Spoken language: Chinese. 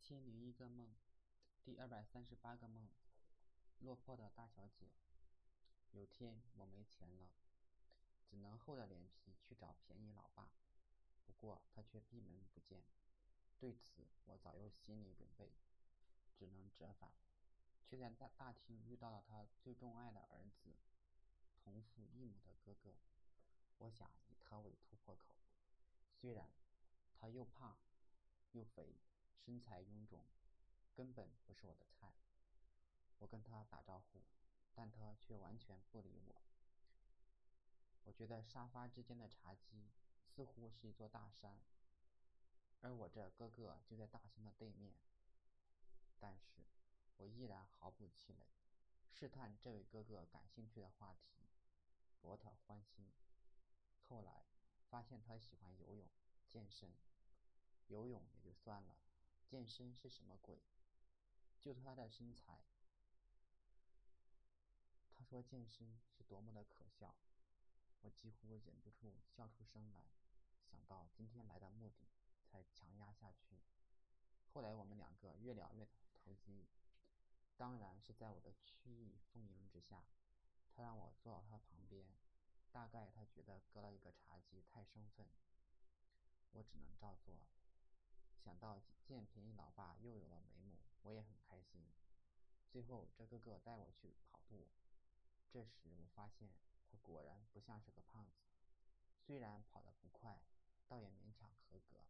千零一个梦，第二百三十八个梦。落魄的大小姐。有天我没钱了，只能厚着脸皮去找便宜老爸，不过他却闭门不见。对此我早有心理准备，只能折返，却在大大厅遇到了他最钟爱的儿子，同父异母的哥哥。我想以他为突破口，虽然他又胖又肥。身材臃肿，根本不是我的菜。我跟他打招呼，但他却完全不理我。我觉得沙发之间的茶几似乎是一座大山，而我这哥哥就在大山的对面。但是，我依然毫不气馁，试探这位哥哥感兴趣的话题，博他欢心。后来发现他喜欢游泳、健身，游泳也就算了。健身是什么鬼？就他的身材，他说健身是多么的可笑，我几乎忍不住笑出声来。想到今天来的目的，才强压下去。后来我们两个越聊越投机，当然是在我的曲意奉迎之下。他让我坐到他旁边，大概他觉得隔了一个茶几太生分，我只能照做。想到见便宜老爸又有了眉目，我也很开心。最后这哥哥带我去跑步，这时我发现他果然不像是个胖子，虽然跑得不快，倒也勉强合格。